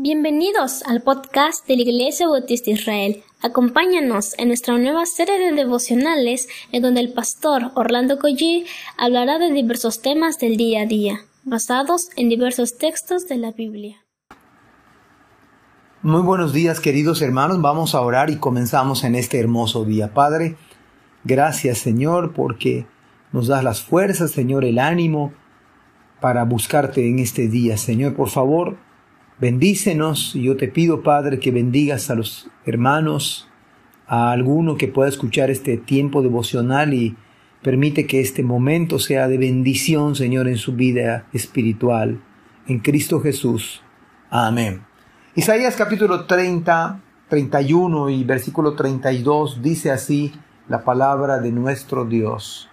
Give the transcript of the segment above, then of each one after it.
Bienvenidos al podcast de la Iglesia Bautista Israel. Acompáñanos en nuestra nueva serie de devocionales en donde el pastor Orlando Collie hablará de diversos temas del día a día, basados en diversos textos de la Biblia. Muy buenos días queridos hermanos, vamos a orar y comenzamos en este hermoso día. Padre, gracias Señor porque nos das las fuerzas, Señor, el ánimo para buscarte en este día. Señor, por favor, Bendícenos y yo te pido, Padre, que bendigas a los hermanos, a alguno que pueda escuchar este tiempo devocional y permite que este momento sea de bendición, Señor, en su vida espiritual. En Cristo Jesús. Amén. Isaías capítulo 30, 31 y versículo 32 dice así la palabra de nuestro Dios.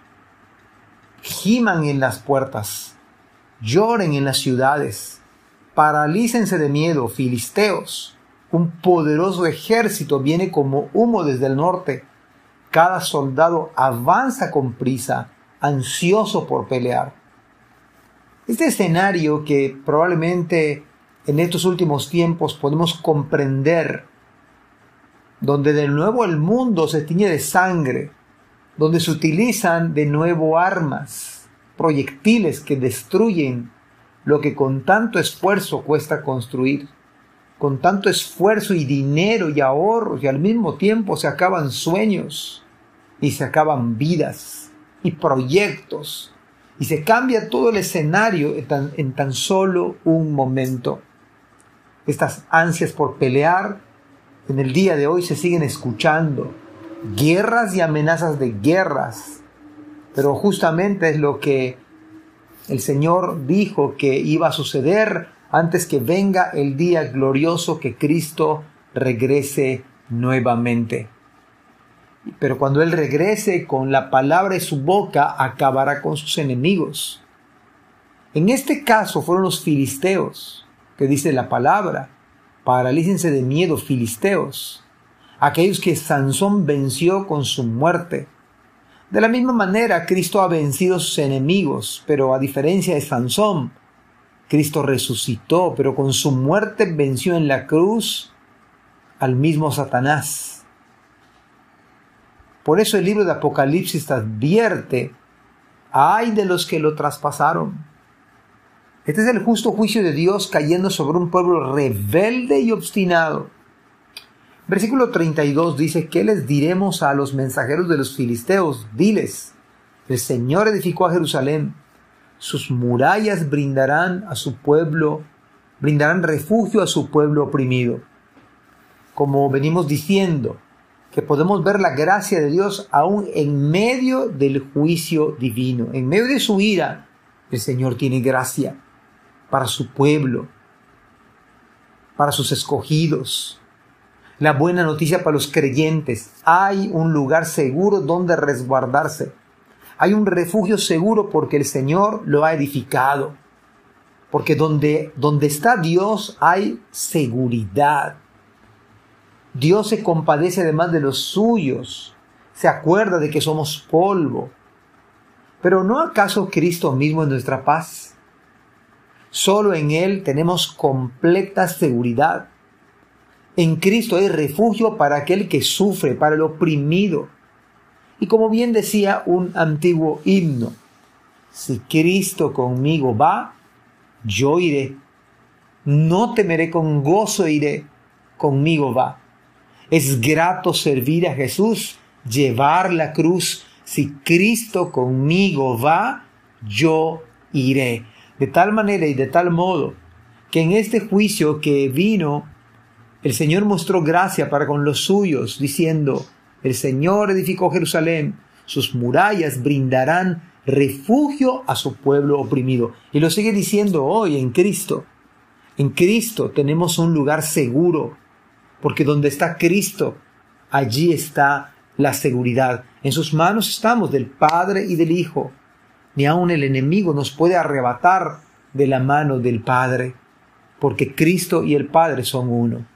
Giman en las puertas, lloren en las ciudades Paralícense de miedo, filisteos. Un poderoso ejército viene como humo desde el norte. Cada soldado avanza con prisa, ansioso por pelear. Este escenario que probablemente en estos últimos tiempos podemos comprender, donde de nuevo el mundo se tiñe de sangre, donde se utilizan de nuevo armas, proyectiles que destruyen lo que con tanto esfuerzo cuesta construir, con tanto esfuerzo y dinero y ahorros y al mismo tiempo se acaban sueños y se acaban vidas y proyectos y se cambia todo el escenario en tan, en tan solo un momento. Estas ansias por pelear en el día de hoy se siguen escuchando. Guerras y amenazas de guerras. Pero justamente es lo que el Señor dijo que iba a suceder antes que venga el día glorioso que Cristo regrese nuevamente. Pero cuando Él regrese con la palabra de su boca, acabará con sus enemigos. En este caso fueron los filisteos, que dice la palabra, paralícense de miedo, filisteos, aquellos que Sansón venció con su muerte. De la misma manera, Cristo ha vencido a sus enemigos, pero a diferencia de Sansón, Cristo resucitó, pero con su muerte venció en la cruz al mismo Satanás. Por eso el libro de Apocalipsis advierte, ay de los que lo traspasaron. Este es el justo juicio de Dios cayendo sobre un pueblo rebelde y obstinado. Versículo 32 dice, ¿qué les diremos a los mensajeros de los filisteos? Diles, el Señor edificó a Jerusalén, sus murallas brindarán a su pueblo, brindarán refugio a su pueblo oprimido. Como venimos diciendo, que podemos ver la gracia de Dios aún en medio del juicio divino, en medio de su ira, el Señor tiene gracia para su pueblo, para sus escogidos, la buena noticia para los creyentes. Hay un lugar seguro donde resguardarse. Hay un refugio seguro porque el Señor lo ha edificado. Porque donde, donde está Dios hay seguridad. Dios se compadece además de los suyos. Se acuerda de que somos polvo. Pero ¿no acaso Cristo mismo es nuestra paz? Solo en Él tenemos completa seguridad. En Cristo hay refugio para aquel que sufre, para el oprimido. Y como bien decía un antiguo himno, si Cristo conmigo va, yo iré. No temeré con gozo iré, conmigo va. Es grato servir a Jesús, llevar la cruz. Si Cristo conmigo va, yo iré. De tal manera y de tal modo que en este juicio que vino el Señor mostró gracia para con los suyos, diciendo, el Señor edificó Jerusalén, sus murallas brindarán refugio a su pueblo oprimido. Y lo sigue diciendo hoy en Cristo. En Cristo tenemos un lugar seguro, porque donde está Cristo, allí está la seguridad. En sus manos estamos del Padre y del Hijo. Ni aun el enemigo nos puede arrebatar de la mano del Padre, porque Cristo y el Padre son uno.